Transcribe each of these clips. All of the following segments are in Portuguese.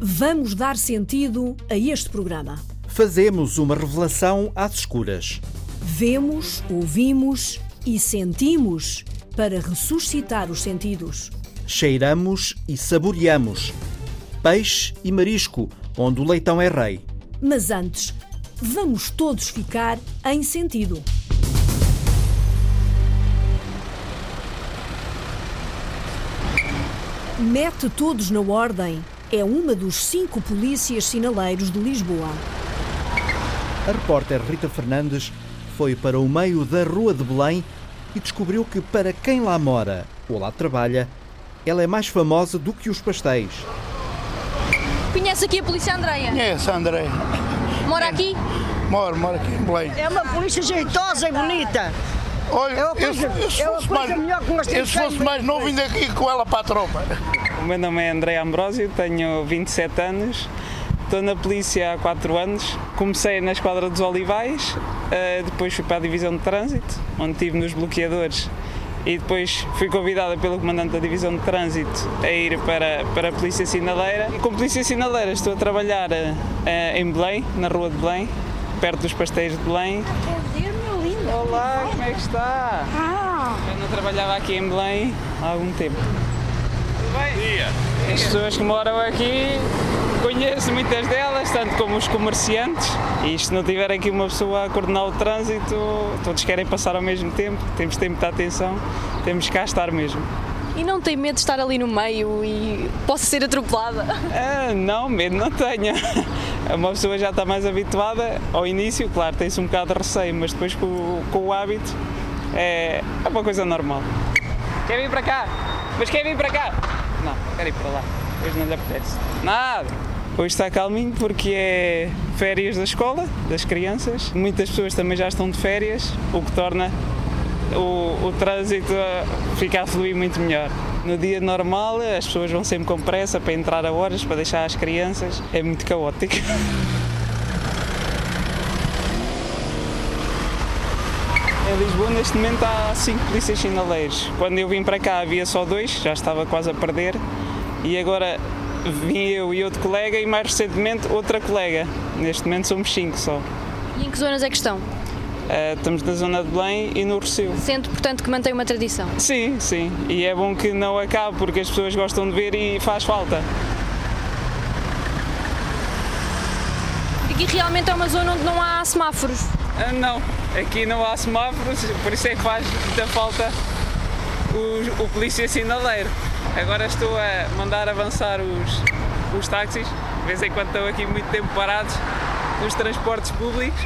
Vamos dar sentido a este programa. Fazemos uma revelação às escuras. Vemos, ouvimos e sentimos para ressuscitar os sentidos. Cheiramos e saboreamos. Peixe e marisco, onde o leitão é rei. Mas antes, vamos todos ficar em sentido. Mete todos na ordem é uma dos cinco polícias sinaleiros de Lisboa. A repórter Rita Fernandes foi para o meio da Rua de Belém e descobriu que, para quem lá mora ou lá trabalha, ela é mais famosa do que os pastéis. Conhece aqui a polícia Andreia? Conheço, André. Mora aqui? Moro, moro aqui em Belém. É uma polícia jeitosa e bonita. Olha, É uma coisa- eu, se é uma fosse mais, melhor que nós eu se fosse mais novo, ainda aqui com ela para a tropa. O meu nome é André Ambrosio, tenho 27 anos, estou na polícia há 4 anos. Comecei na Esquadra dos Olivais, eh, depois fui para a Divisão de Trânsito, onde estive nos bloqueadores e depois fui convidada pelo comandante da Divisão de Trânsito a ir para, para a Polícia Sinaleira. E com Polícia Sinaleira estou a trabalhar eh, em Belém, na Rua de Belém, perto dos pastéis de Belém. Olá, como é que está? Eu não trabalhava aqui em Belém há algum tempo. Tudo bem? As pessoas que moram aqui, conheço muitas delas, tanto como os comerciantes. E se não tiver aqui uma pessoa a coordenar o trânsito, todos querem passar ao mesmo tempo, temos de ter muita atenção, temos cá estar mesmo. E não tem medo de estar ali no meio e possa ser atropelada? Ah, não, medo não tenho. Uma pessoa já está mais habituada. Ao início, claro, tem-se um bocado de receio, mas depois com, o- com o hábito é, é uma coisa normal. Quer vir para cá? Mas quer vir para cá? Não, quer ir para lá. Hoje não lhe apetece. Nada! Hoje está calminho porque é férias da escola, das crianças. Muitas pessoas também já estão de férias, o que torna o, o trânsito a ficar a fluir muito melhor. No dia normal, as pessoas vão sempre com pressa para entrar a horas, para deixar as crianças. É muito caótico. Em Lisboa, neste momento, há cinco polícias sinaleiros. Quando eu vim para cá, havia só dois, já estava quase a perder. E agora vim eu e outro colega, e mais recentemente, outra colega. Neste momento, somos cinco só. E em que zonas é que estão? Eh, estamos na zona de Belém e no Rosseu. Sente, portanto, que mantém uma tradição. Sim, sim. E é bom que não acabe, porque as pessoas gostam de ver e faz falta. Aqui realmente é uma zona onde não há semáforos. Ah, não, aqui não há semáforos, por isso é que faz muita falta o, o polícia sinaleiro. Agora estou a mandar avançar os, os táxis, de vez em quando estão aqui muito tempo parados nos transportes públicos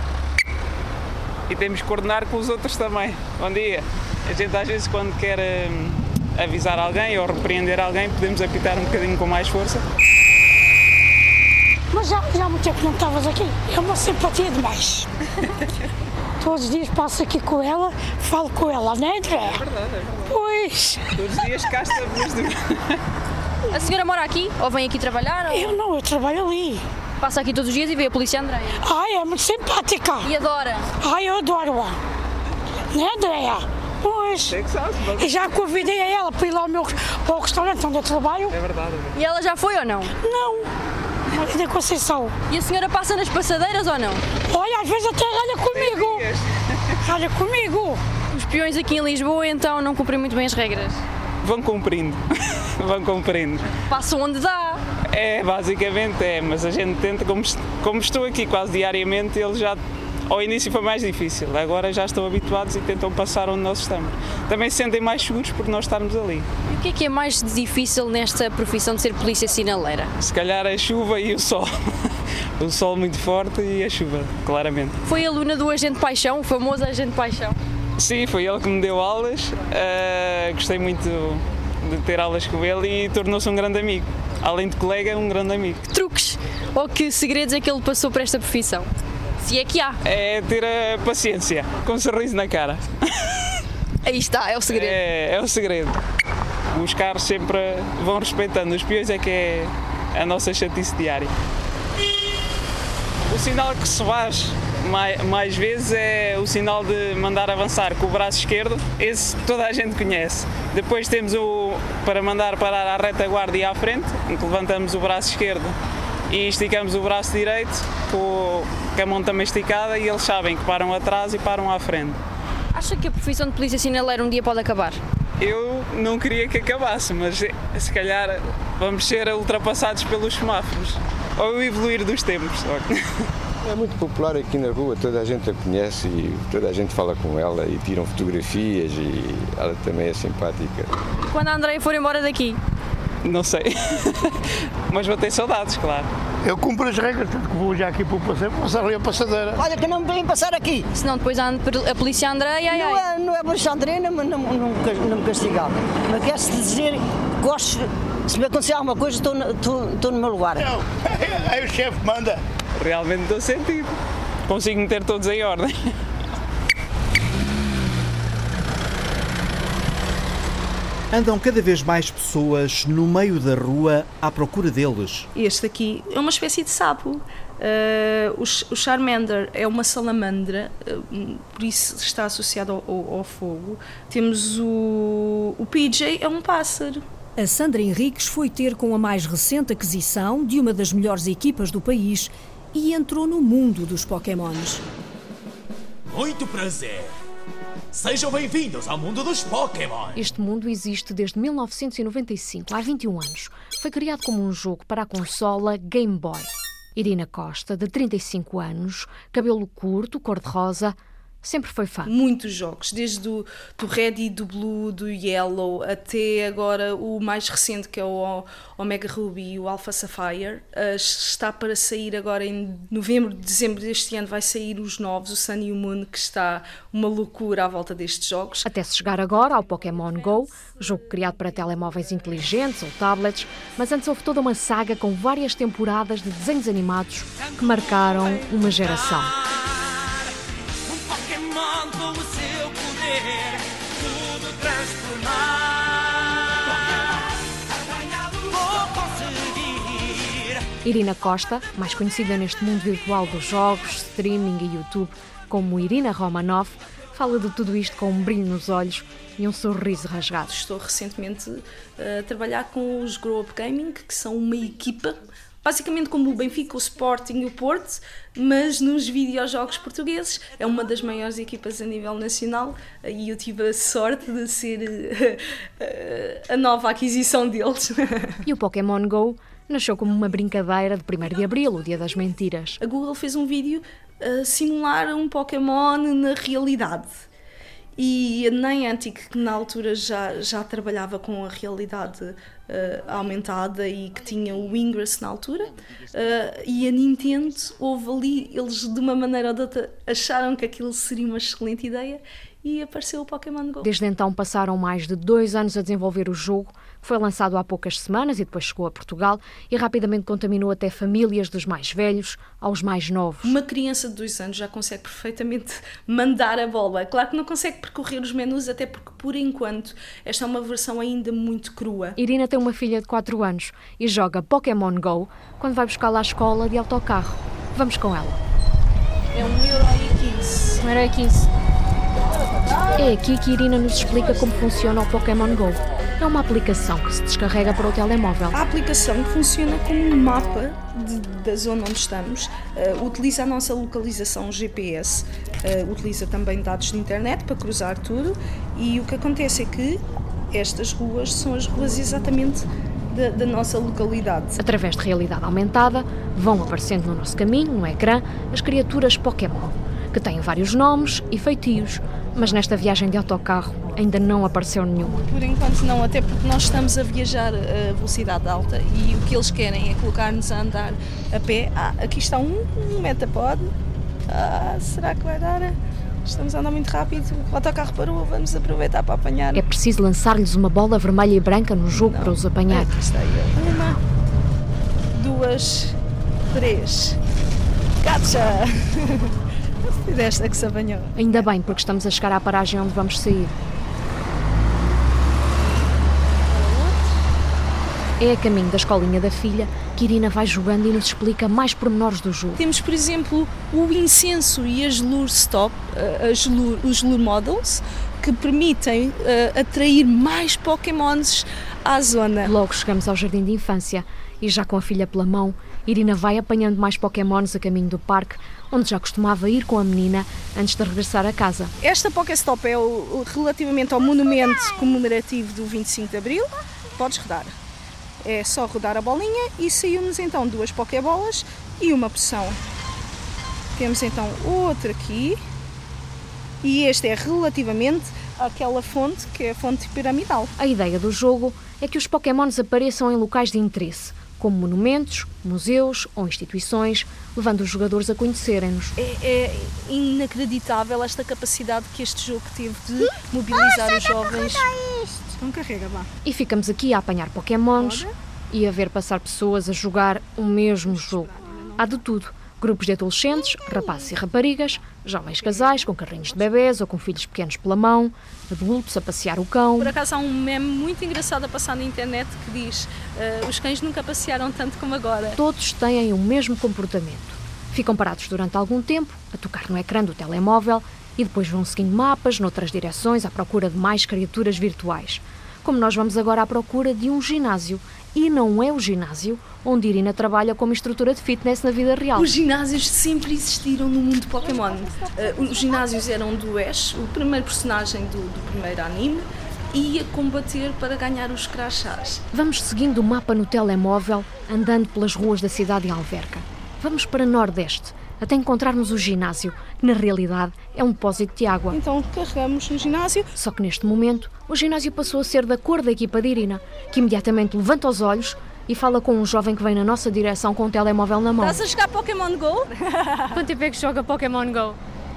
e temos que coordenar com os outros também. Bom dia. A gente às vezes quando quer hum, avisar alguém ou repreender alguém podemos apitar um bocadinho com mais força. Mas já, já há muito tempo não estavas aqui. É uma simpatia demais. Todos os dias passo aqui com ela, falo com ela, não é, André? É verdade, é verdade. Pois, Todos os dias cá estamos de... A senhora mora aqui? Ou vem aqui trabalhar? Ou eu não, eu trabalho ali. passa aqui todos os dias e vê a polícia Andreia? Ai, é muito simpática. E adora? Ai, eu adoro-a. Não é, Andréia? Pois. Eu já convidei a ela para ir lá ao meu ao restaurante onde eu trabalho. é verdade. é verdade. E ela já foi ou não? Não. Maria da Conceição. E a senhora passa nas passadeiras ou não? Olha, às vezes até ralha comigo. Ralha comigo. Os peões aqui em Lisboa então não cumprem muito bem as regras. Vão cumprindo. Vão cumprindo. Passam onde dá. É, basicamente é, mas a gente tenta, como, como estou aqui quase diariamente, eles já. Ao início foi mais difícil, agora já estão habituados e tentam passar onde nós estamos. Também se sentem mais seguros por nós estarmos ali. E o que é que é mais difícil nesta profissão de ser polícia sinaleira? Se calhar a chuva e o sol. O sol muito forte e a chuva, claramente. Foi aluna do Agente Paixão, o famoso Agente Paixão. Sim, foi ele que me deu aulas. ah, gostei muito de ter aulas com ele e tornou-se um grande amigo. Além de colega, um grande amigo. Que truques ou que segredos é que ele passou para esta profissão? Se é que há. É ter a paciência, com um sorriso na cara. Aí está, é o segredo. É, é o segredo. Os carros sempre vão respeitando, os peões é que é a nossa chatice diária. O sinal que se faz mais, mais vezes é o sinal de mandar avançar com o braço esquerdo, esse toda a gente conhece. Depois temos o para mandar parar à retaguarda e à frente, em que levantamos o braço esquerdo e esticamos o braço direito com, a mão também esticada e eles sabem que param atrás e param à frente. Acha que a profissão de polícia sinaleiro um dia pode acabar? Eu não queria que acabasse, mas se calhar vamos ser ultrapassados pelos semáforos ou evoluir dos tempos. É muito popular aqui na rua, toda a gente a conhece e toda a gente fala com ela e tiram fotografias e ela também é simpática. Quando a Andreia for embora daqui? Não sei, mas vou ter saudades, claro. Eu cumpro as regras, tanto que vou já aqui para o passeio, vou passar ali a passadeira. Olha que não me vem passar aqui. Senão depois a, a polícia Andreia, ai, Não ai. é, não é Andrina, mas não, não, me cas- não me castigava. Mas quer-se dizer, gosto, se me acontecer alguma coisa, estou, no- estou, estou no meu lugar. Não, aí o chefe manda. Realmente dou sentido. Consigo meter todos em ordem. Andam cada vez mais pessoas no meio da rua à procura deles. Este aqui é uma espécie de sapo. Uh, o, Ch- o Charmander é uma salamandra, uh, por isso está associado ao, ao- ao fogo. Temos o, o PJ, é um pássaro. A Sandra Henriques foi ter com a mais recente aquisição de uma das melhores equipas do país e entrou no mundo dos Pokémons. Muito prazer. Sejam bem-vindos ao mundo dos Pokémon. Este mundo existe desde 1995, há 21 anos. Foi criado como um jogo para a consola Game Boy. Irina Costa, de 35 anos, cabelo curto, cor-de-rosa, sempre foi fã. Muitos jogos, desde do, do Red e do Blue, do Yellow, até agora o mais recente que é o Omega Ruby e o Alpha Sapphire. Uh, está para sair agora em novembro, dezembro deste ano, vai sair os novos, o Sun e o Moon, que está uma loucura à volta destes jogos. Até se chegar agora ao Pokémon Go, jogo criado para telemóveis inteligentes ou tablets, mas antes houve toda uma saga com várias temporadas de desenhos animados que marcaram uma geração. Irina Costa, mais conhecida neste mundo virtual dos jogos, streaming e YouTube como Irina Romanov, fala de tudo isto com um brilho nos olhos e um sorriso rasgado. Estou recentemente uh, a trabalhar com os Grow Up Gaming, que são uma equipa, basicamente como o Benfica, o Sporting e o Porto, mas nos videojogos portugueses. É uma das maiores equipas a nível nacional uh, e eu tive a sorte de ser uh, a nova aquisição deles. E o Pokémon Go nasceu como uma brincadeira de 1 de Abril, o Dia das Mentiras. A Google fez um vídeo a simular um Pokémon na realidade. E a Niantic, que na altura já, já trabalhava com a realidade uh, aumentada e que tinha o Ingress na altura, uh, e a Nintendo, houve ali, eles de uma maneira ou de outra acharam que aquilo seria uma excelente ideia e apareceu o Pokémon Go. Desde então passaram mais de dois anos a desenvolver o jogo, foi lançado há poucas semanas e depois chegou a Portugal e rapidamente contaminou até famílias dos mais velhos aos mais novos. Uma criança de dois anos já consegue perfeitamente mandar a bola. Claro que não consegue percorrer os menus, até porque, por enquanto, esta é uma versão ainda muito crua. Irina tem uma filha de 4 anos e joga Pokémon Go quando vai buscá-la à escola de autocarro. Vamos com ela. É 1,15€. 1,15€. É aqui que Irina nos explica como funciona o Pokémon Go. É uma aplicação que se descarrega para o telemóvel. A aplicação funciona como um mapa de, da zona onde estamos, uh, utiliza a nossa localização GPS, uh, utiliza também dados de internet para cruzar tudo e o que acontece é que estas ruas são as ruas exatamente da, da nossa localidade. Através de realidade aumentada, vão aparecendo no nosso caminho, no ecrã, as criaturas Pokémon, que têm vários nomes e feitios, mas nesta viagem de autocarro ainda não apareceu nenhuma. Por enquanto não, até porque nós estamos a viajar a velocidade alta e o que eles querem é colocar-nos a andar a pé. Ah, aqui está um, um Metapod. Ah, será que vai dar? Estamos a andar muito rápido, o autocarro parou, vamos aproveitar para apanhar. É preciso lançar-lhes uma bola vermelha e branca no jogo Não. para os apanhar. Aqui está. Uma, duas, três. Gotcha! Desta que se apanhou. Ainda bem, porque estamos a chegar à paragem onde vamos sair. É a caminho da escolinha da filha que Irina vai jogando e nos explica mais pormenores do jogo. Temos, por exemplo, o incenso e as lure stop, eh, as lure, os lure models, que permitem uh, atrair mais pokémons à zona. Logo chegamos ao jardim de infância e já com a filha pela mão, Irina vai apanhando mais pokémons a caminho do parque, onde já costumava ir com a menina antes de regressar a casa. Esta Pokéstop é o, relativamente ao monumento comemorativo do 25 de Abril. Podes rodar. É só rodar a bolinha e saiu-nos então duas Pokébolas e uma poção. Temos então outra aqui. E este é relativamente àquela fonte que é a fonte piramidal. A ideia do jogo é que os Pokémons apareçam em locais de interesse como monumentos, museus ou instituições, levando os jogadores a conhecerem-nos. É, é, inacreditável esta capacidade que este jogo teve de mobilizar os jovens. Não carrega, vá. E ficamos aqui a apanhar pokémons Pode? e a ver passar pessoas a jogar o mesmo jogo. Há de tudo Grupos de adolescentes, rapazes e raparigas, jovens casais com carrinhos de bebés ou com filhos pequenos pela mão, adultos a passear o cão. Por acaso há um meme muito engraçado a passar na internet que diz uh, os cães nunca passearam tanto como agora. Todos têm o mesmo comportamento. Ficam parados durante algum tempo, a tocar no ecrã do telemóvel e depois vão seguindo mapas noutras direções à procura de mais criaturas virtuais. Como nós vamos agora à procura de um ginásio e não é o ginásio onde Irina trabalha como instrutora de fitness na vida real. Os ginásios sempre existiram no mundo Pokémon. Uh, os ginásios eram do Ash, o primeiro personagem do, do primeiro anime, ia combater para ganhar os crachás. Vamos seguindo o mapa no telemóvel, andando pelas ruas da cidade de Alverca. Vamos para Nordeste, até encontrarmos o ginásio, que na realidade é um depósito de água. Então carregamos no ginásio. Só que neste momento, o ginásio passou a ser da cor da equipa de Irina, que imediatamente levanta os olhos e fala com um jovem que vem na nossa direção com um telemóvel na mão. Estás a jogar Pokémon GO? Quanto tempo é que joga Pokémon GO?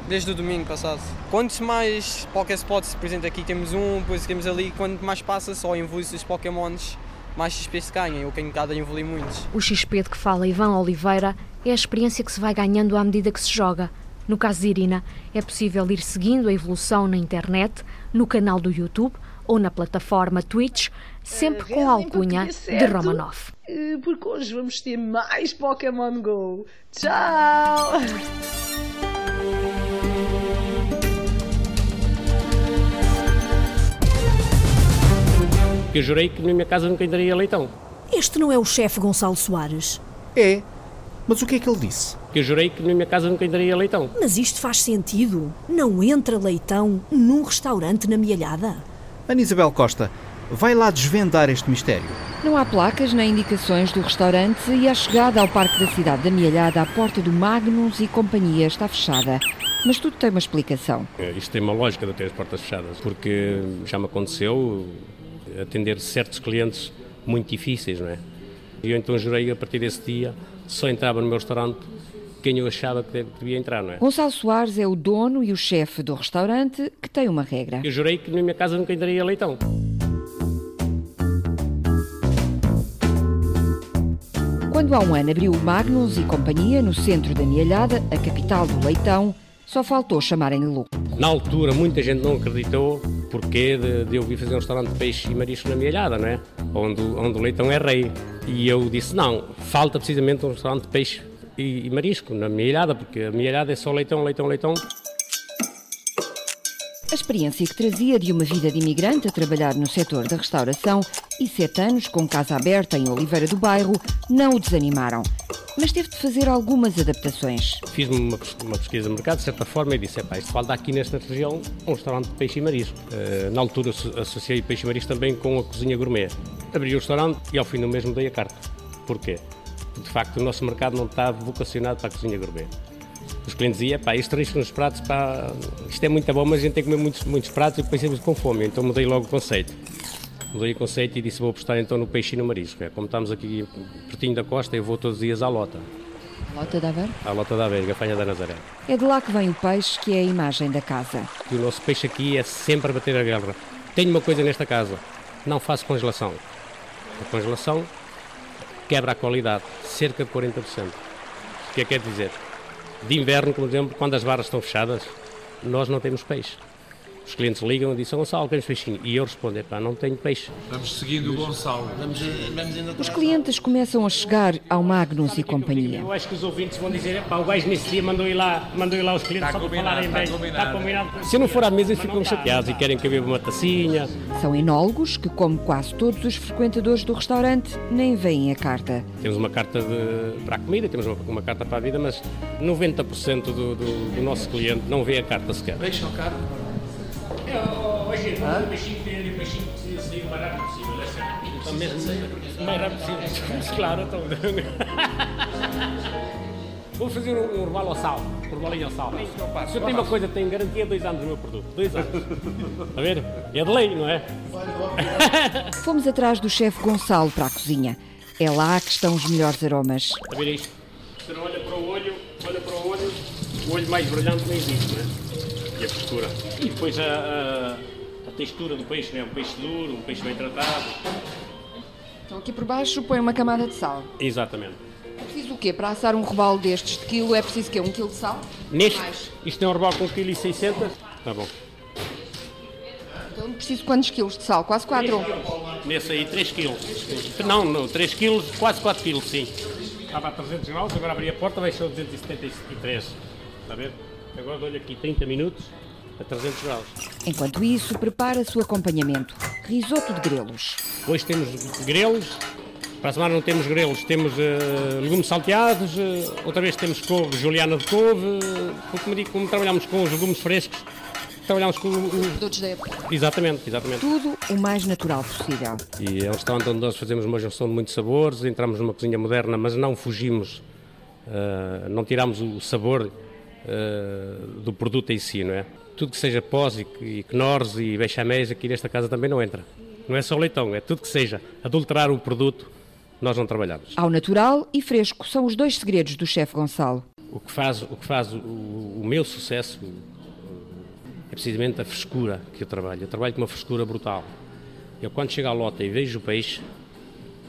Desde o domingo passado. Quantos mais Pokéspots, por exemplo, aqui temos um, depois temos ali, quanto mais passa, só evolui os Pokémons, mais XP se ganha. Eu tenho cada evoluir muitos. O XP de que fala Ivan Oliveira é a experiência que se vai ganhando à medida que se joga. No caso de Irina, é possível ir seguindo a evolução na internet, no canal do YouTube ou na plataforma Twitch, sempre com a alcunha de Romanov. Eh, porque hoje vamos ter mais Pokémon Go. Tchau! Eu jurei que na minha casa nunca entraria leitão. Este não é o chefe Gonçalo Soares? É. Mas o que é que ele disse? Que eu jurei que na minha casa nunca entraria leitão. Mas isto faz sentido. Não entra leitão num restaurante na Mialhada? Ana Isabel Costa, vai lá desvendar este mistério. Não há placas nem indicações do restaurante e a chegada ao Parque da Cidade da Mialhada à porta do Magnus e companhia está fechada. Mas tudo tem uma explicação. É, isto tem uma lógica de ter as portas fechadas, porque já me aconteceu atender certos clientes muito difíceis, não é? E eu então jurei a partir desse dia só entrava no meu restaurante quem eu achava que devia entrar, não é? Gonçalo Soares é o dono e o chefe do restaurante que tem uma regra. Eu jurei que na minha casa nunca entraria leitão. Quando há um ano abriu o Magnus e companhia no centro da Mialhada, a capital do leitão, só faltou chamarem-lhe louco. Na altura, muita gente não acreditou porque de, de eu vir fazer um restaurante de peixe e marisco na Mialhada, não é? Onde, onde o leitão é rei. E eu disse, não, falta precisamente um restaurante de peixe e, e marisco na minha ilhada, porque a minha ilhada é só leitão, leitão, leitão. A experiência que trazia de uma vida de imigrante a trabalhar no setor da restauração e sete anos com casa aberta em Oliveira do Bairro não o desanimaram. Mas teve de fazer algumas adaptações. Fiz uma, uma pesquisa de mercado, de certa forma, e disse: isto falta aqui nesta região um restaurante de peixe e marisco. Uh, na altura associei peixe e marisco também com a cozinha gourmet. Abri o restaurante e ao fim do mesmo dei a carta. Porquê? de facto o nosso mercado não está vocacionado para a cozinha gourmet. Os clientes diziam, pá, este risco nos pratos, pá, isto é muito bom, mas a gente tem que comer muitos, muitos pratos e depois sempre com fome. Então mudei logo o conceito. Mudei o conceito e disse, vou apostar então no peixe e no marisco. É, como estamos aqui pertinho da costa, eu vou todos os dias à lota. Lota da Aveiro? À Lota da Aveiro, Gafanha da Nazaré. É de lá que vem o peixe, que é a imagem da casa. E o nosso peixe aqui é sempre a bater a guerra. Tenho uma coisa nesta casa, não faço congelação. A congelação quebra a qualidade, cerca de 40%. O que é que quer dizer? De inverno, por exemplo, quando as barras estão fechadas, nós não temos peixe. Os clientes ligam e dizem, Gonçalo, queremos peixinho. E eu respondo, pá, não tenho peixe. Vamos seguindo o Gonçalo. Vamos, vamos Os clientes começam a chegar ao Magnus e companhia. Eu acho que os ouvintes vão dizer, pá, o gajo nesse dia mandou ir lá, mandou ir lá os clientes está só para falarem bem. Está combinado. Está combinado. Se eu não for à mesa, ficam chateados e querem que eu beba uma tacinha. São enólogos que, como quase todos os frequentadores do restaurante, nem veem a carta. Temos uma carta de, para a comida, temos uma, uma carta para a vida, mas 90% do, do, do nosso cliente não vê a carta sequer. Peixe ou carne? Hoje, o peixinho tem o peixinho precisa sair o mais rápido possível, é certo. Então, mesmo o mais rápido possível. Claro, então. Vou fazer um, um robalo ao sal, um robalinho ao sal. Se eu tenho uma coisa, tenho garantia dois anos no meu produto. Dois anos. Está a ver? É de lei, não é? Fomos atrás do chefe Gonçalo para a cozinha. É lá que estão os melhores aromas. Está a ver isto? Você olha para o olho, olha para o olho, o olho mais brilhante nem existe, não é? E a postura. E depois a, a, a textura do peixe, né? um peixe duro, um peixe bem tratado. Então aqui por baixo põe uma camada de sal. Exatamente. É preciso o quê? Para assar um robalo destes de quilo é preciso o quê? Um quilo de sal? Neste, Mais. isto é um robalo com 1,6 kg. Está bom. Então preciso quantos quilos de sal? Quase 4? Nesse aí 3 kg. Não, não, 3 kg, quase 4 kg, sim. Estava a 300 graus, agora abri a porta, vai ser 273. Está a ver? Agora dou-lhe aqui 30 minutos a 300 graus. Enquanto isso, prepara-se o acompanhamento. Risoto de grelos. Hoje temos grelos, para a semana não temos grelos, temos uh, legumes salteados, uh, outra vez temos couve, juliana de couve, uh, como, digo, como trabalhamos com os legumes frescos, trabalhamos com os produtos da época. Exatamente, exatamente. Tudo o mais natural possível. E é um restaurante onde nós fazemos uma junção de muitos sabores, entramos numa cozinha moderna, mas não fugimos, uh, não tiramos o sabor uh, do produto em si, não é? Tudo que seja pós e, e knors e bechaméis aqui nesta casa também não entra. Não é só leitão, é tudo que seja adulterar o produto, nós não trabalhamos. Ao natural e fresco são os dois segredos do chefe Gonçalo. O que faz, o, que faz o, o meu sucesso é precisamente a frescura que eu trabalho. Eu trabalho com uma frescura brutal. Eu quando chego à lota e vejo o peixe,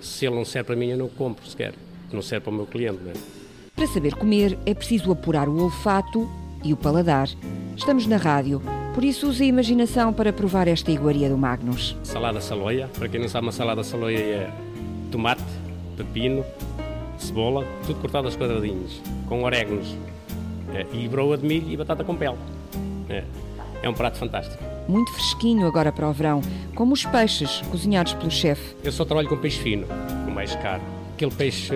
se ele não serve para mim, eu não compro sequer. Não serve para o meu cliente. Não é? Para saber comer é preciso apurar o olfato e o paladar. Estamos na rádio, por isso use a imaginação para provar esta iguaria do Magnus. Salada saloia, para quem não sabe, uma salada saloia é tomate, pepino, cebola, tudo cortado aos quadradinhos, com orégãos, é, e broa de milho e batata com pele. É, é um prato fantástico. Muito fresquinho agora para o verão, como os peixes cozinhados pelo chefe. Eu só trabalho com peixe fino, com mais caro. Aquele peixe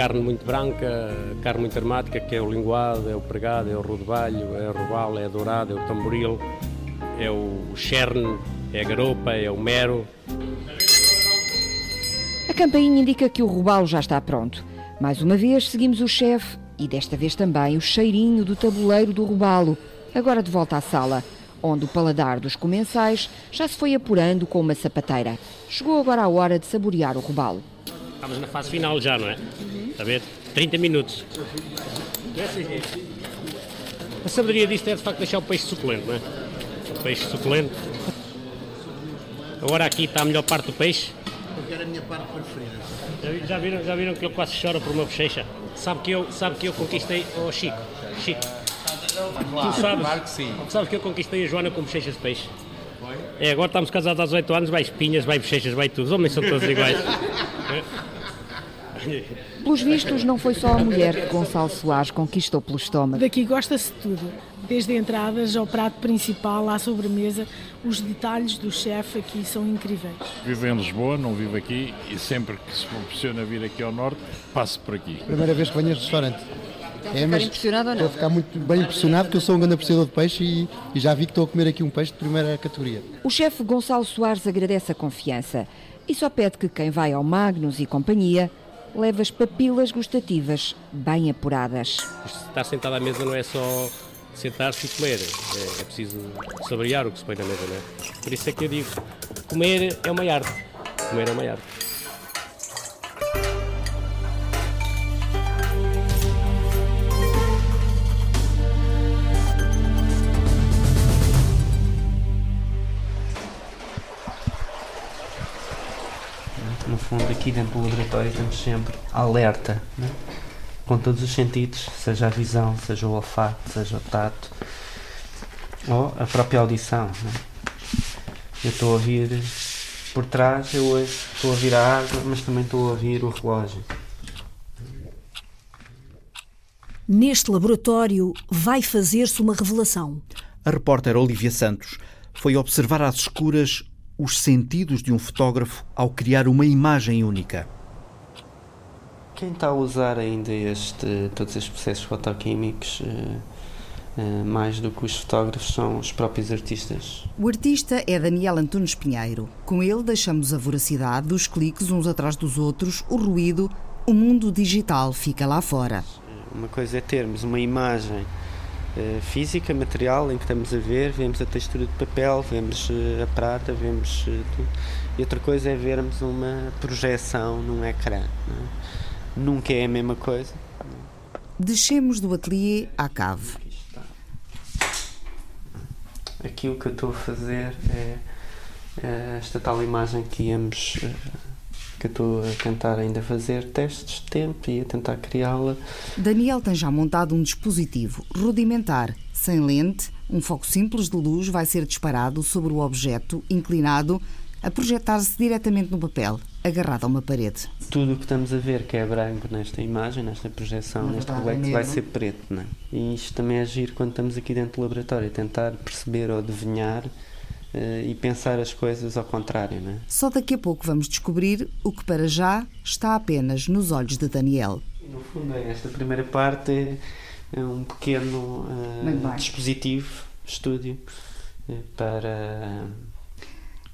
carne muito branca, carne muito aromática, que é o linguado, é o pregado, é o rodovalho, é o robalo, é o dourado, é o tamboril, é o cherne, é a garopa, é o mero. A campainha indica que o robalo já está pronto. Mais uma vez seguimos o chefe e desta vez também o cheirinho do tabuleiro do robalo, agora de volta à sala, onde o paladar dos comensais já se foi apurando com uma sapateira. Chegou agora a hora de saborear o robalo. Estamos na fase final já, não é? Está a ver? 30 minutos. A sabedoria disto é de facto deixar o peixe suculento, não é? O peixe suculento. Agora aqui está a melhor parte do peixe. Eu quero a minha parte preferida. Já viram, já viram que ele quase chora por uma bochecha? Sabe que eu, sabe que eu conquistei. Oh Chico, Chico. Claro, tu sabes, claro que sim. Sabes que eu conquistei a Joana com bochechas de peixe? É, agora estamos casados há 18 anos, vai espinhas, vai bochechas, vai tudo. Os homens são todos iguais. Pelos vistos, não foi só a mulher que Gonçalo Soares conquistou pelo estômago. Daqui gosta-se de tudo, desde entradas ao prato principal, à sobremesa. Os detalhes do chefe aqui são incríveis. Vivo em Lisboa, não vivo aqui e sempre que se proporciona vir aqui ao Norte, passo por aqui. Primeira vez que venho a este restaurante. Estão a ficar impressionado ou não? Estou a ficar muito bem impressionado porque eu sou um grande apreciador de peixe e, e já vi que estou a comer aqui um peixe de primeira categoria. O chefe Gonçalo Soares agradece a confiança e só pede que quem vai ao Magnus e companhia leve as papilas gustativas bem apuradas. Estar sentado à mesa não é só sentar-se e comer, é, é, preciso saborear o que se põe na mesa, não é? Por isso é que eu digo, comer é uma arte, comer é uma arte. Fundo, aqui dentro do laboratório estamos sempre alerta, né? com todos os sentidos, seja a visão, seja o olfato, seja o tato. Ou a própria audição. Né? Eu estou a ouvir por trás, eu hoje estou a ouvir a água, mas também estou a ouvir o relógio. Neste laboratório vai fazer-se uma revelação. A repórter Olivia Santos foi observar às escuras os sentidos de um fotógrafo ao criar uma imagem única. Quem está a usar ainda este, todos estes processos fotoquímicos, eh, eh, mais do que os fotógrafos, são os próprios artistas. O artista é Daniel Antunes Pinheiro. Com ele deixamos a voracidade dos cliques uns atrás dos outros, o ruído, o mundo digital fica lá fora. Uma coisa é termos uma imagem uh, física, material, em que estamos a ver, vemos a textura de papel, vemos uh, a prata, vemos uh, tudo. E outra coisa é vermos uma projeção num ecrã. É? Nunca é a mesma coisa. Descemos do ateliê à cave. Aqui o que eu estou a fazer é, é esta tal imagem que íamos que eu estou a tentar ainda fazer testes de tempo e a tentar criá-la. Daniel tem já montado um dispositivo rudimentar, sem lente, um foco simples de luz vai ser disparado sobre o objeto inclinado a projetar-se diretamente no papel, agarrado a uma parede. Tudo o que estamos a ver que é branco nesta imagem, nesta projeção, Na neste reflexo, é vai ser preto. Não é? E isto também é agir quando estamos aqui dentro do laboratório, tentar perceber ou adivinhar e pensar as coisas ao contrário. Não é? Só daqui a pouco vamos descobrir o que para já está apenas nos olhos de Daniel. No fundo, esta primeira parte é, um pequeno uh, dispositivo, estúdio, uh, para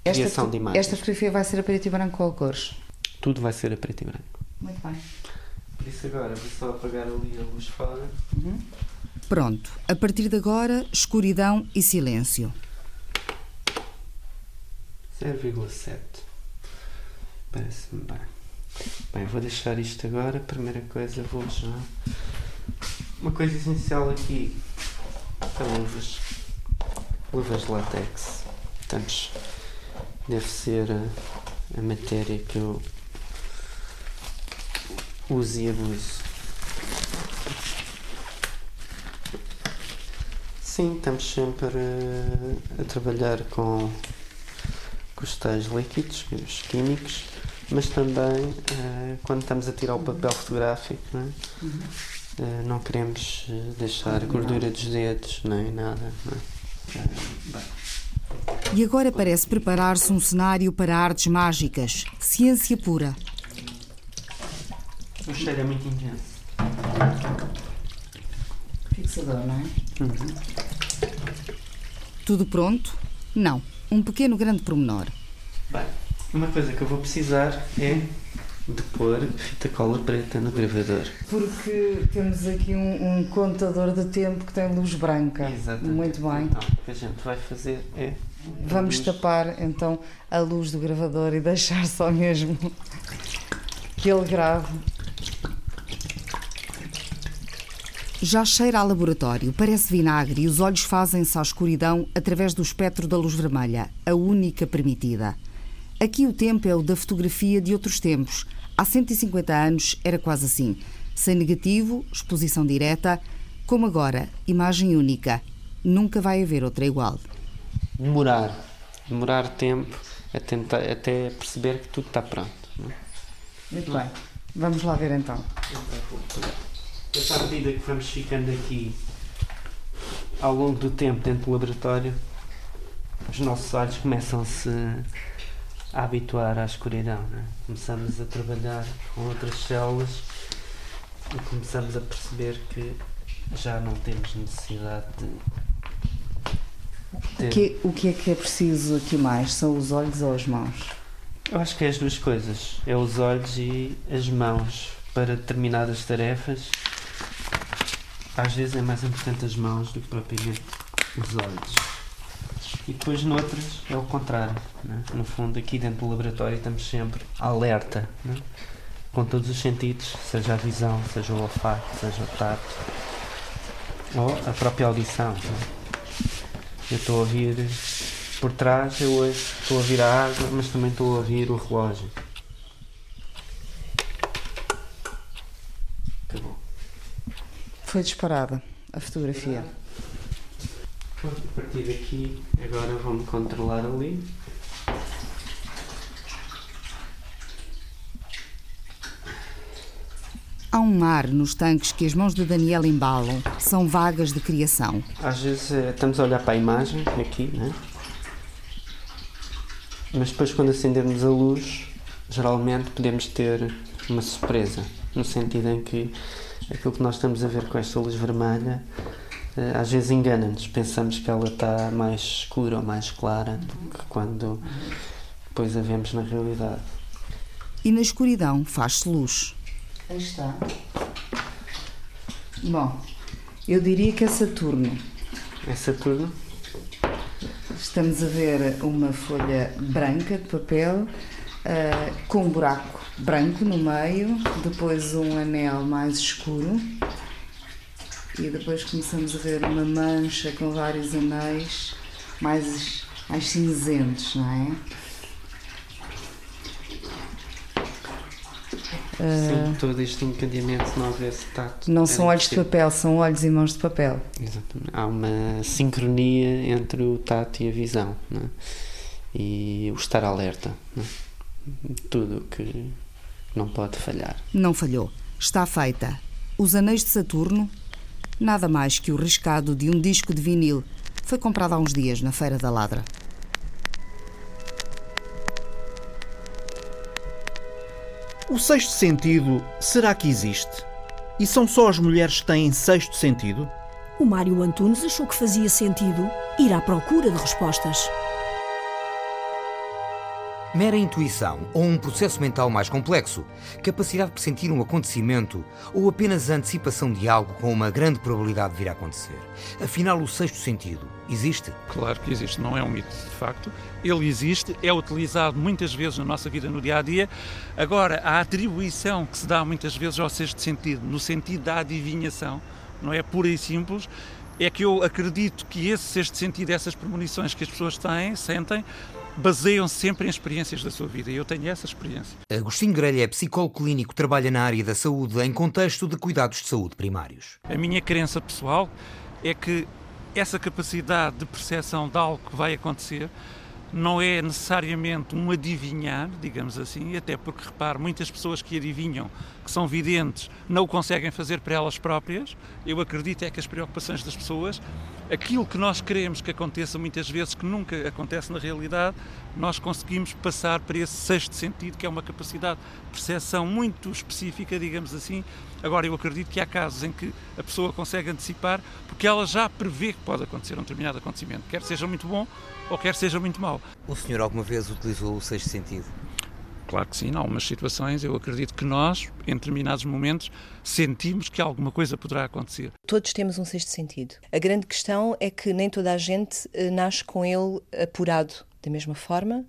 criação esta, de imagens. Esta fotografia vai ser a preto e branco ou a cores? Tudo vai ser a preto e branco. Muito bem. Por isso agora vou só apagar ali a luz fora. Uhum. Pronto, a partir de agora, escuridão e silêncio. 0,7. Parece-me bem. Bem, vou deixar isto agora. Primeira coisa, vou já. Uma coisa essencial aqui é luvas. Luvas de látex. Portanto, deve ser a, a matéria que eu uso e abuso. Sim, estamos sempre a, a trabalhar com com os tais líquidos, os químicos, mas também uh, quando estamos a tirar o papel fotográfico, não, é? uhum. uh, não queremos uh, deixar a gordura dos dedos, nem nada. É? E agora parece preparar-se um cenário para artes mágicas, ciência pura. O cheiro é muito intenso. Fixador, não é? Uhum. Tudo pronto? Não um pequeno grande pormenor. Bem, uma coisa que eu vou precisar é de pôr fita cola preta no gravador. Porque temos aqui um, um contador de tempo que tem luz branca. Exatamente. Muito bem. Então, o que a gente vai fazer é. Vamos tapar então a luz do gravador e deixar só mesmo que ele grave. Já cheira a laboratório, parece vinagre e os olhos fazem-se à escuridão através do espectro da luz vermelha, a única permitida. Aqui o tempo é o da fotografia de outros tempos. Há 150 anos era quase assim. Sem negativo, exposição direta, como agora, imagem única. Nunca vai haver outra igual. Demorar. Demorar tempo a tentar, até perceber que tudo está pronto. Não? É? Muito bem. Vamos lá ver então. À medida que vamos ficando aqui ao longo do tempo dentro do laboratório, os nossos olhos começam-se a habituar à escuridão. É? Começamos a trabalhar com outras células e começamos a perceber que já não temos necessidade de. Que, o que é que é preciso aqui mais? São os olhos ou as mãos? Eu acho que é as duas coisas. É os olhos e as mãos para determinadas tarefas às vezes é mais importante as mãos do que propriamente os olhos. E depois noutras é o contrário. Né? No fundo, aqui dentro do laboratório estamos sempre alerta, né? com todos os sentidos, seja a visão, seja o olfato, seja o tato, ou a própria audição. Né? Eu estou a ouvir por trás, eu hoje estou a ouvir a água, mas também estou a ouvir o relógio. Foi disparada a fotografia. Pronto, a partir daqui, agora vou-me controlar ali. Há um mar nos tanques que as mãos de Daniel embalam. São vagas de criação. Às vezes eh, estamos a olhar para a imagem, aqui, né? Mas depois, quando acendermos a luz, geralmente podemos ter uma surpresa. No sentido em que aquilo que nós estamos a ver com esta luz vermelha eh, às vezes engana-nos. Pensamos que ela está mais escura ou mais clara do que quando depois a vemos na realidade. E na escuridão faz-se luz. Aí está. Bom, eu diria que é Saturno. É Saturno? Estamos a ver uma folha branca de papel uh, com um buraco branco no meio, depois um anel mais escuro e depois começamos a ver uma mancha com vários anéis mais, mais cinzentos, não é? Sim, todo este encadeamento se não houvesse tato. Não são olhos de papel, são olhos e mãos de papel. Exatamente. Há uma sincronia entre o tato e a visão né? e o estar alerta. Né? Tudo que não pode falhar. Não falhou. Está feita. Os anéis de Saturno, nada mais que o riscado de um disco de vinil. Foi comprado há uns dias na Feira da Ladra. O sexto sentido, será que existe? E são só as mulheres que têm sexto sentido? O Mário Antunes achou que fazia sentido ir à procura de respostas. Mera intuição ou um processo mental mais complexo, capacidade de pressentir um acontecimento ou apenas a antecipação de algo com uma grande probabilidade de vir a acontecer. Afinal, o sexto sentido existe? Claro que existe, não é um mito, de facto. Ele existe, é utilizado muitas vezes na nossa vida no dia a dia. Agora, a atribuição que se dá muitas vezes ao sexto sentido, no sentido da adivinhação, não é pura e simples, é que eu acredito que esse sexto sentido, essas premonições que as pessoas têm, sentem, baseiam-se sempre em experiências da sua vida e eu tenho essa experiência. Agostinho Grelha é psicólogo clínico, trabalha na área da saúde em contexto de cuidados de saúde primários. A minha crença pessoal é que essa capacidade de percepção de algo que vai acontecer não é necessariamente um adivinhar, digamos assim, até porque, repare, muitas pessoas que adivinham, que são videntes, não o conseguem fazer para elas próprias. Eu acredito é que as preocupações das pessoas, aquilo que nós queremos que aconteça muitas vezes, que nunca acontece na realidade, nós conseguimos passar para esse sexto sentido, que é uma capacidade de percepção muito específica, digamos assim. Agora, eu acredito que há casos em que a pessoa consegue antecipar, porque ela já prevê que pode acontecer um determinado acontecimento, quer seja muito bom ou quer seja muito mau. O senhor alguma vez utilizou o sexto sentido? Claro que sim, em algumas situações eu acredito que nós, em determinados momentos, sentimos que alguma coisa poderá acontecer. Todos temos um sexto sentido. A grande questão é que nem toda a gente eh, nasce com ele apurado da mesma forma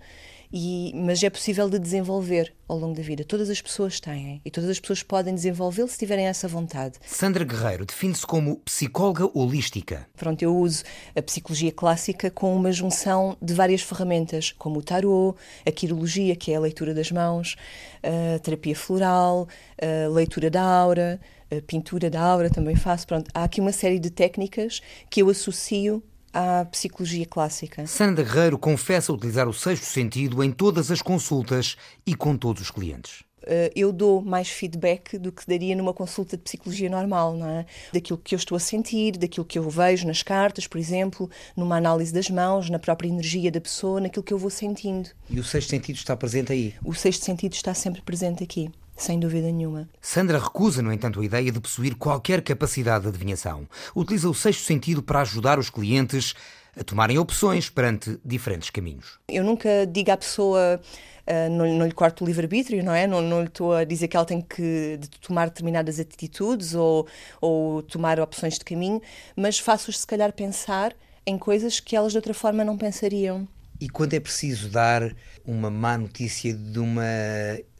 e, mas é possível de desenvolver ao longo da vida. Todas as pessoas têm e todas as pessoas podem desenvolvê-lo se tiverem essa vontade. Sandra Guerreiro define-se como psicóloga holística. Pronto, eu uso a psicologia clássica com uma junção de várias ferramentas, como o tarô, a quirologia, que é a leitura das mãos, a terapia floral, a leitura da aura, a pintura da aura também faço. Pronto, há aqui uma série de técnicas que eu associo à psicologia clássica. Sandra Guerreiro confessa utilizar o sexto sentido em todas as consultas e com todos os clientes eh, eu dou mais feedback do que daria numa consulta de psicologia normal, não é? Daquilo que eu estou a sentir, daquilo que eu vejo nas cartas, por exemplo, numa análise das mãos, na própria energia da pessoa, naquilo que eu vou sentindo. E o sexto sentido está presente aí? O sexto sentido está sempre presente aqui. Sem dúvida nenhuma. Sandra recusa, no entanto, a ideia de possuir qualquer capacidade de adivinhação. Utiliza o sexto sentido para ajudar os clientes a tomarem opções perante diferentes caminhos. Eu nunca digo à pessoa. Uh, não, não, lhe corto o livre-arbítrio, não é? Não, não lhe estou a dizer que ela tem que tomar determinadas atitudes ou, ou tomar opções de caminho, mas faço-os, se calhar, pensar em coisas que elas de outra forma não pensariam. E quando é preciso dar uma má notícia de uma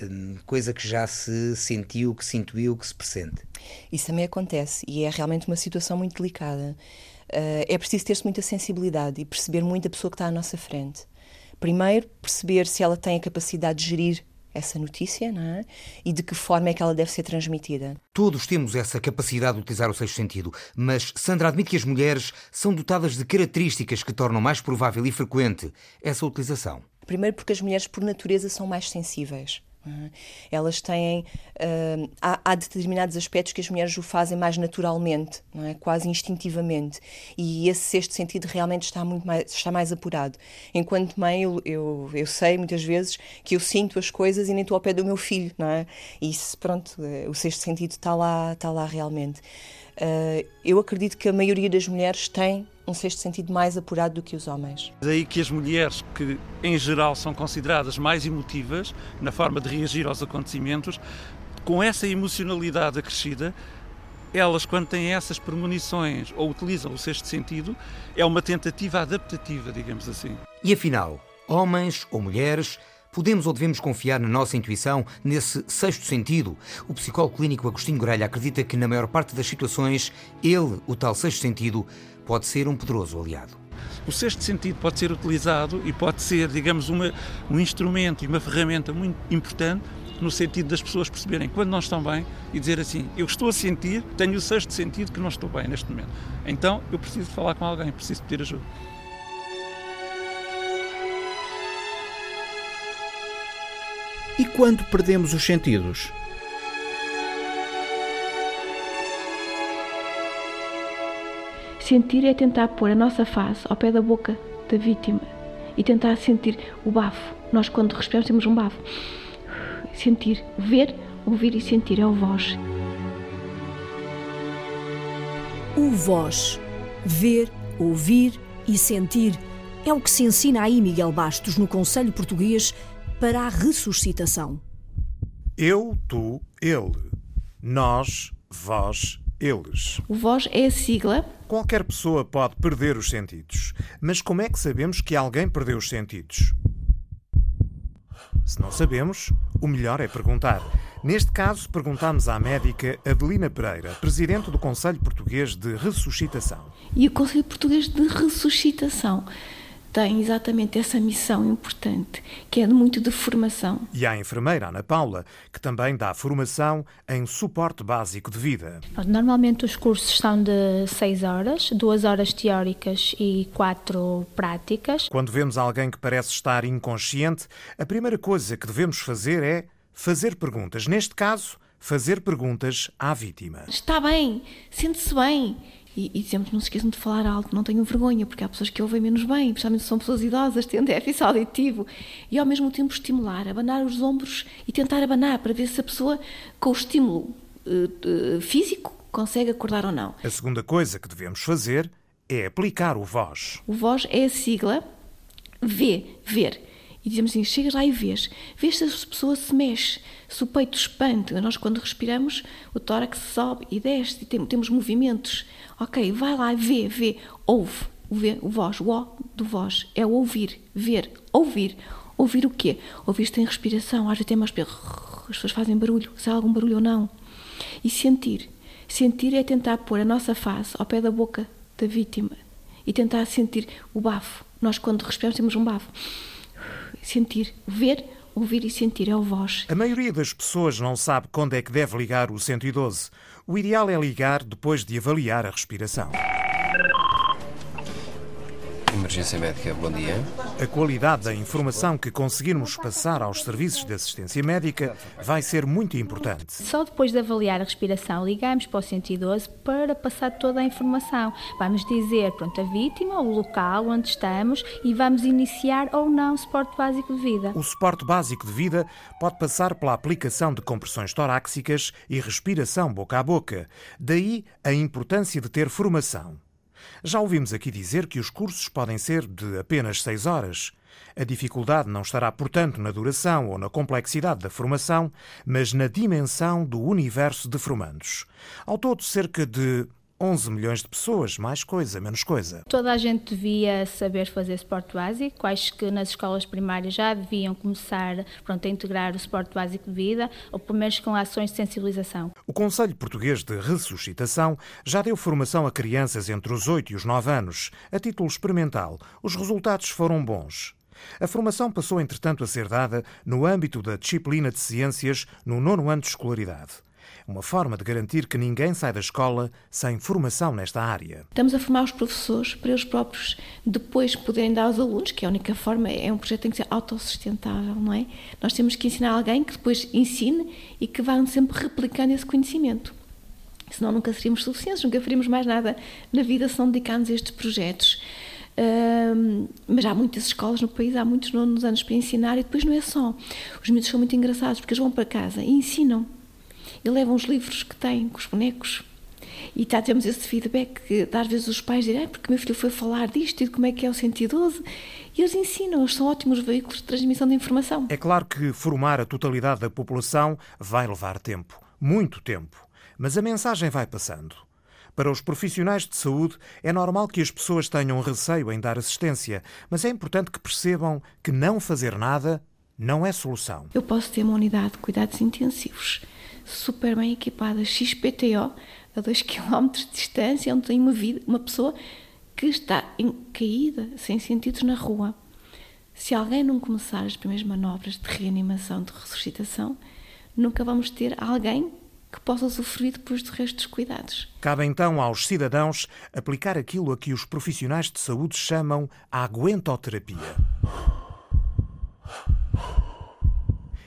hum, coisa que já se sentiu, que se intuiu, que se pressente? Isso também acontece e é realmente uma situação muito delicada. Uh, é preciso ter-se muita sensibilidade e perceber muito a pessoa que está à nossa frente. Primeiro, perceber se ela tem a capacidade de gerir essa notícia não é? e de que forma é que ela deve ser transmitida. Todos temos essa capacidade de utilizar o sexto sentido, mas Sandra admite que as mulheres são dotadas de características que tornam mais provável e frequente essa utilização. Primeiro, porque as mulheres, por natureza, são mais sensíveis. É? Elas têm. Uh, há, há, determinados aspectos que as mulheres o fazem mais naturalmente, não é? quase instintivamente. E esse sexto sentido realmente está, muito mais, está mais apurado. Enquanto mãe, eu, eu, eu, sei muitas vezes que eu sinto as coisas e nem estou ao pé do meu filho, não é? E isso, pronto, o sexto sentido está lá, está lá realmente. Uh, eu acredito que a maioria das mulheres tem um sexto sentido mais apurado do que os homens. Daí que as mulheres, que em geral são consideradas mais emotivas na forma de reagir aos acontecimentos, com essa emocionalidade acrescida, elas, quando têm essas premonições ou utilizam o sexto sentido, é uma tentativa adaptativa, digamos assim. E afinal, homens ou mulheres Podemos ou devemos confiar na nossa intuição, nesse sexto sentido? O psicólogo clínico Agostinho Grelha acredita que, na maior parte das situações, ele, o tal sexto sentido, pode ser um poderoso aliado. O sexto sentido pode ser utilizado e pode ser, digamos, uma, um instrumento e uma ferramenta muito importante no sentido das pessoas perceberem quando não estão bem e dizer assim: Eu estou a sentir, tenho o sexto sentido que não estou bem neste momento. Então eu preciso falar com alguém, preciso pedir ajuda. E quando perdemos os sentidos? Sentir é tentar pôr a nossa face ao pé da boca da vítima e tentar sentir o bafo. Nós, quando respiramos, temos um bafo. Sentir, ver, ouvir e sentir é o voz. O voz. Ver, ouvir e sentir é o que se ensina aí Miguel Bastos no Conselho Português para a ressuscitação. Eu, tu, ele. Nós, vós, eles. O vós é a sigla. Qualquer pessoa pode perder os sentidos. Mas como é que sabemos que alguém perdeu os sentidos? Se não sabemos, o melhor é perguntar. Neste caso, perguntamos à médica Adelina Pereira, presidente do Conselho Português de Ressuscitação. E o Conselho Português de Ressuscitação tem exatamente essa missão importante, que é muito de formação. E a enfermeira Ana Paula, que também dá formação em suporte básico de vida. Normalmente os cursos são de seis horas, duas horas teóricas e quatro práticas. Quando vemos alguém que parece estar inconsciente, a primeira coisa que devemos fazer é fazer perguntas. Neste caso, fazer perguntas à vítima. Está bem, sente-se bem. E, e sempre não se esqueçam de falar alto, não tenham vergonha, porque há pessoas que ouvem menos bem, principalmente se são pessoas idosas, têm déficit auditivo. E ao mesmo tempo estimular, abanar os ombros e tentar abanar para ver se a pessoa, com o estímulo uh, uh, físico, consegue acordar ou não. A segunda coisa que devemos fazer é aplicar o voz. O voz é a sigla V, ver e dizemos assim: chegas lá e vês, vês se a pessoa se mexe, se o peito expande. Nós, quando respiramos, o tórax sobe e desce, e temos movimentos. Ok, vai lá, vê, vê, ouve. O, vê, o voz, o O do voz é ouvir, ver, ouvir. Ouvir o quê? Ouvir tem respiração, às vezes tem mais. As pessoas fazem barulho, se há algum barulho ou não. E sentir. Sentir é tentar pôr a nossa face ao pé da boca da vítima e tentar sentir o bafo. Nós, quando respiramos, temos um bafo sentir, ver, ouvir e sentir é o voz. A maioria das pessoas não sabe quando é que deve ligar o 112. O ideal é ligar depois de avaliar a respiração. Emergência Médica, bom dia. A qualidade da informação que conseguirmos passar aos serviços de assistência médica vai ser muito importante. Só depois de avaliar a respiração, ligamos para o 112 para passar toda a informação. Vamos dizer, pronto, a vítima, o local onde estamos e vamos iniciar ou não o suporte básico de vida. O suporte básico de vida pode passar pela aplicação de compressões torácicas e respiração boca a boca. Daí a importância de ter formação. Já ouvimos aqui dizer que os cursos podem ser de apenas seis horas. A dificuldade não estará, portanto, na duração ou na complexidade da formação, mas na dimensão do universo de formandos. Ao todo, cerca de 11 milhões de pessoas, mais coisa, menos coisa. Toda a gente devia saber fazer esporte básico, acho que nas escolas primárias já deviam começar pronto, a integrar o esporte básico de vida, ou pelo menos com ações de sensibilização. O Conselho Português de Ressuscitação já deu formação a crianças entre os 8 e os 9 anos, a título experimental. Os resultados foram bons. A formação passou, entretanto, a ser dada no âmbito da disciplina de ciências no nono ano de escolaridade. Uma forma de garantir que ninguém sai da escola sem formação nesta área. Estamos a formar os professores para eles próprios depois poderem dar aos alunos, que é a única forma, é um projeto que tem que ser autossustentável, não é? Nós temos que ensinar alguém que depois ensine e que vá sempre replicando esse conhecimento. Senão nunca seríamos suficientes, nunca faríamos mais nada na vida se não dedicarmos a estes projetos. Um, mas há muitas escolas no país, há muitos nonos anos para ensinar e depois não é só. Os miúdos são muito engraçados porque eles vão para casa e ensinam e levam os livros que têm com os bonecos. E tá, temos esse feedback que às vezes os pais dizem, ah, porque meu filho foi falar disto e de como é que é o 112. E eles ensinam, eles são ótimos veículos de transmissão de informação. É claro que formar a totalidade da população vai levar tempo, muito tempo. Mas a mensagem vai passando. Para os profissionais de saúde, é normal que as pessoas tenham receio em dar assistência, mas é importante que percebam que não fazer nada não é solução. Eu posso ter uma unidade de cuidados intensivos super bem equipada, XPTO, a 2 km de distância, onde tem uma, vida, uma pessoa que está em, caída, sem sentidos na rua. Se alguém não começar as primeiras manobras de reanimação, de ressuscitação, nunca vamos ter alguém que possa usufruir depois do resto dos cuidados. Cabe então aos cidadãos aplicar aquilo a que os profissionais de saúde chamam a aguentoterapia.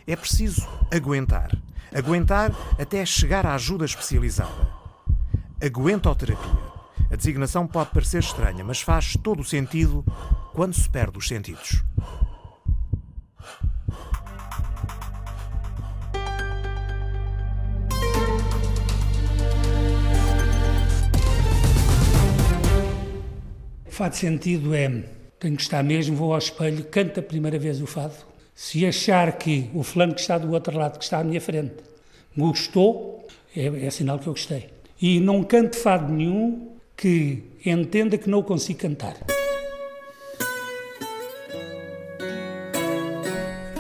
É preciso aguentar. Aguentar até chegar à ajuda especializada. Aguentoterapia. A designação pode parecer estranha, mas faz todo o sentido quando se perde os sentidos. Fado sentido é tenho que estar mesmo, vou ao espelho, canto a primeira vez o fado. Se achar que o fulano que está do outro lado, que está à minha frente, gostou, é, é sinal que eu gostei. E não canto fado nenhum que entenda que não consigo cantar.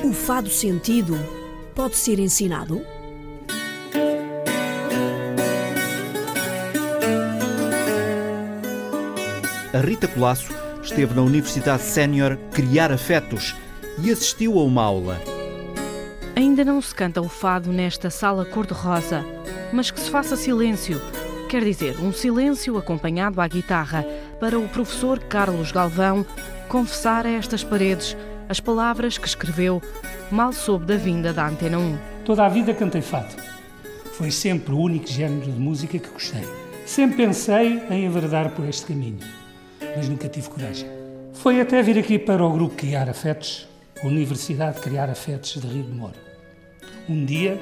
O fado sentido pode ser ensinado? A Rita Colasso esteve na Universidade Sénior Criar Afetos e assistiu a uma aula. Ainda não se canta o fado nesta sala cor-de-rosa, mas que se faça silêncio. Quer dizer, um silêncio acompanhado à guitarra para o professor Carlos Galvão confessar a estas paredes as palavras que escreveu mal soube da vinda da Antena 1. Toda a vida cantei fado. Foi sempre o único género de música que gostei. Sempre pensei em enveredar por este caminho, mas nunca tive coragem. Foi até vir aqui para o grupo Criar Afetos Universidade de Criar Afetos de Rio de Moro. Um dia,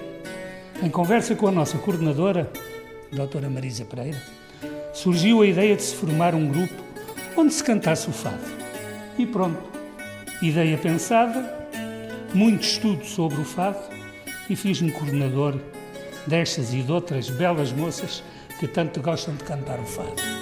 em conversa com a nossa coordenadora, a doutora Marisa Pereira, surgiu a ideia de se formar um grupo onde se cantasse o fado. E pronto, ideia pensada, muito estudo sobre o fado e fiz-me coordenador destas e de outras belas moças que tanto gostam de cantar o fado.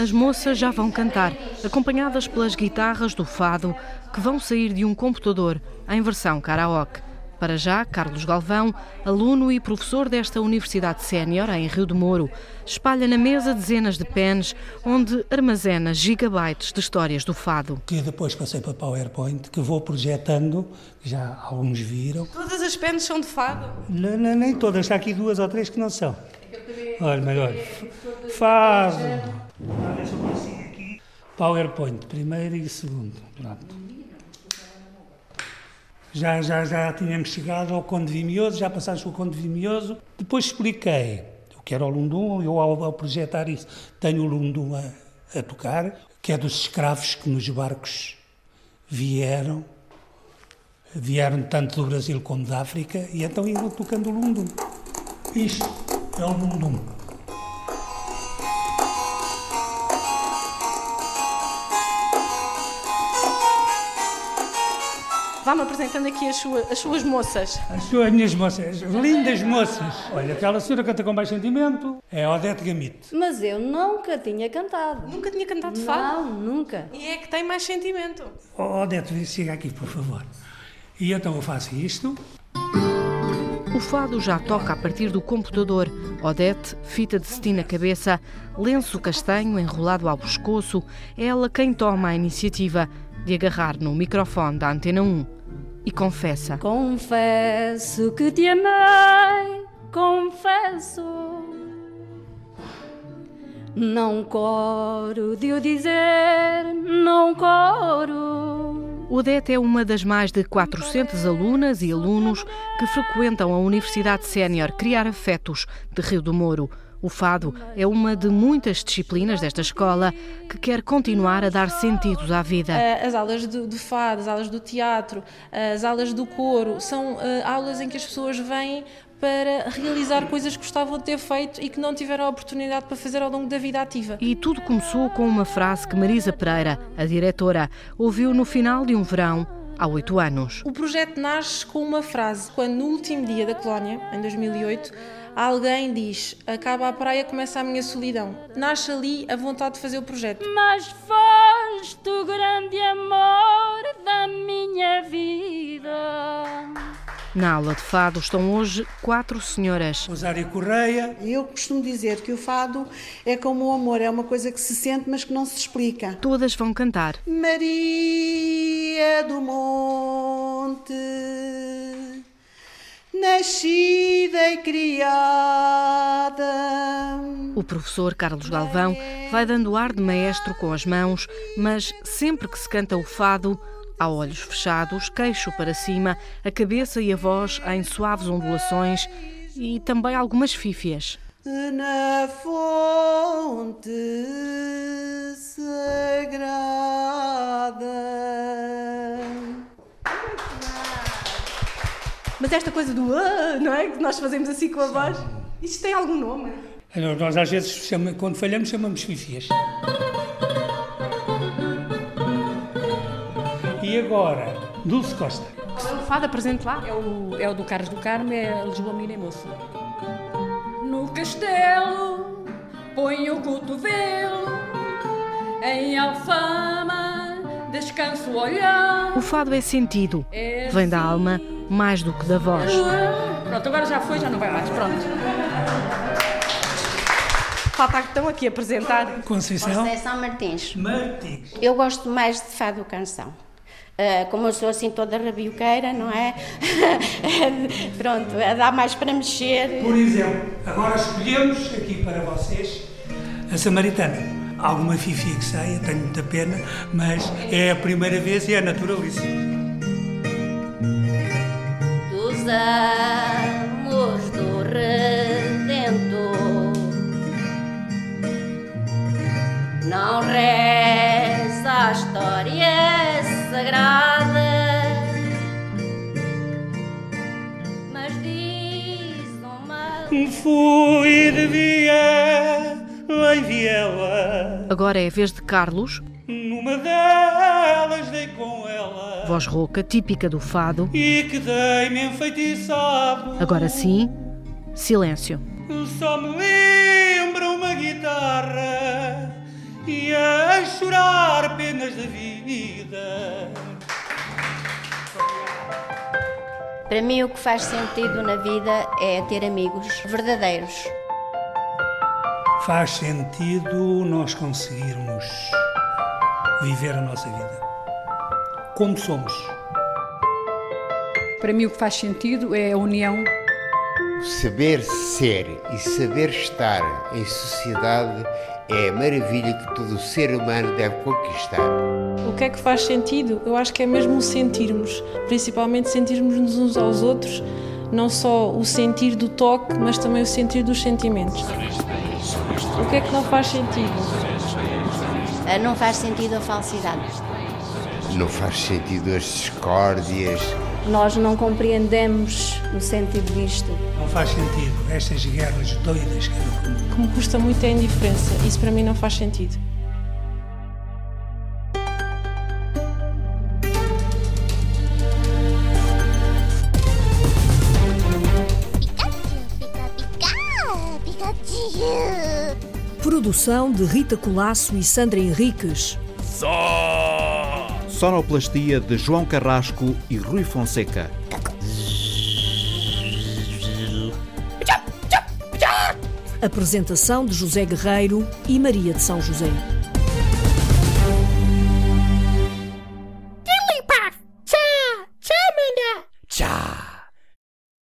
As moças já vão cantar, acompanhadas pelas guitarras do fado que vão sair de um computador em versão karaoke. Para já, Carlos Galvão, aluno e professor desta Universidade Sénior em Rio de Moro, espalha na mesa dezenas de pens onde armazena gigabytes de histórias do fado. Que depois passei para PowerPoint, que vou projetando, já alguns viram. Todas as pens são de fado? Não, não, nem todas, há aqui duas ou três que não são. Olha, mas olha, fado. PowerPoint, primeiro e segundo. Pronto. Já, já, já tínhamos chegado ao Conde Vimioso, já passámos pelo Conde Vimioso. Depois expliquei o que era o Lundum, eu ao, ao projetar isso tenho o Lundum a, a tocar, que é dos escravos que nos barcos vieram, vieram tanto do Brasil como da África, e então iam tocando o Lundum. Isto é o Lundum. Vá-me apresentando aqui as, sua, as suas moças. As suas minhas moças, lindas moças. Olha, aquela senhora canta com mais sentimento é Odete Gamite. Mas eu nunca tinha cantado. Nunca tinha cantado de fado? Não, nunca. E é que tem mais sentimento. Oh, Odete, chega aqui, por favor. E então eu faço isto. O fado já toca a partir do computador. Odete, fita de cetim na cabeça, lenço castanho enrolado ao pescoço, é ela quem toma a iniciativa de agarrar no microfone da Antena 1 e confessa. Confesso que te amei, confesso. Não coro de o dizer, não coro. Odete é uma das mais de 400 alunas e alunos que frequentam a Universidade Sénior Criar Afetos de Rio do Moro. O fado é uma de muitas disciplinas desta escola que quer continuar a dar sentidos à vida. Eh, as aulas do, do fado, as aulas do teatro, as aulas do coro, são uh, aulas em que as pessoas vêm para realizar coisas que gostavam de ter feito e que não tiveram a oportunidade para fazer ao longo da vida ativa. E tudo começou com uma frase que Marisa Pereira, a diretora, ouviu no final de um verão há oito anos. O projeto nasce com uma frase. Quando no último dia da colónia, em 2008, alguém diz: Acaba a praia, começa a minha solidão. Nasce ali a vontade de fazer o projeto. Mas foste o grande amor da minha vida. Na aula de fado estão hoje quatro senhoras. Rosário Correia. Eu costumo dizer que o fado é como o amor, é uma coisa que se sente, mas que não se explica. Todas vão cantar. Maria do Monte nascida e criada. O professor Carlos Galvão vai dando ar de maestro com as mãos, mas sempre que se canta o fado, há olhos fechados, queixo para cima, a cabeça e a voz em suaves ondulações e também algumas fífias. Na fonte sagrada. Mas esta coisa do ah, não é? Que nós fazemos assim com a voz, isto tem algum nome? Nós às vezes, chama, quando falhamos, chamamos fifias. E agora, Dulce Costa. Qual é o fado? Apresente lá. É o, é o do Carlos do Carmo, é Lisboa Menina e Moço. No castelo, põe o cotovelo, em alfama, descanso o olhar. O fado é sentido, vem da alma mais do que da voz. Pronto, agora já foi, já não vai mais. Pronto. Falta então aqui apresentar. Conceição. Conceição Martins. Martins. Eu gosto mais de fado canção. Uh, como eu sou assim toda rabioqueira, não é? Pronto, dá mais para mexer. Por exemplo, agora escolhemos aqui para vocês a Samaritana. Alguma fifi que saia, tenho muita pena, mas é a primeira vez e é naturalíssimo. Amores do Redentor não reza a história sagrada, mas diz uma. Fui de via em viela. Agora é a vez de Carlos. Numa delas dei com ela. Voz rouca, típica do fado. E que dei-me enfeitiçado. Agora sim, silêncio. Só me lembra uma guitarra e a chorar penas da vida. Para mim, o que faz sentido na vida é ter amigos verdadeiros. Faz sentido nós conseguirmos viver a nossa vida como somos. Para mim, o que faz sentido é a união. Saber ser e saber estar em sociedade é a maravilha que todo ser humano deve conquistar. O que é que faz sentido? Eu acho que é mesmo o sentirmos, principalmente sentirmos uns aos outros, não só o sentir do toque, mas também o sentir dos sentimentos. O que é que não faz sentido? Não faz sentido a falsidade. Não faz sentido as discórdias. Nós não compreendemos o sentido disto. Não faz sentido estas guerras doidas que O que me custa muito é a indiferença. Isso para mim não faz sentido. Produção de Rita Colasso e Sandra Henriques. Só! Sonoplastia de João Carrasco e Rui Fonseca. Apresentação de José Guerreiro e Maria de São José.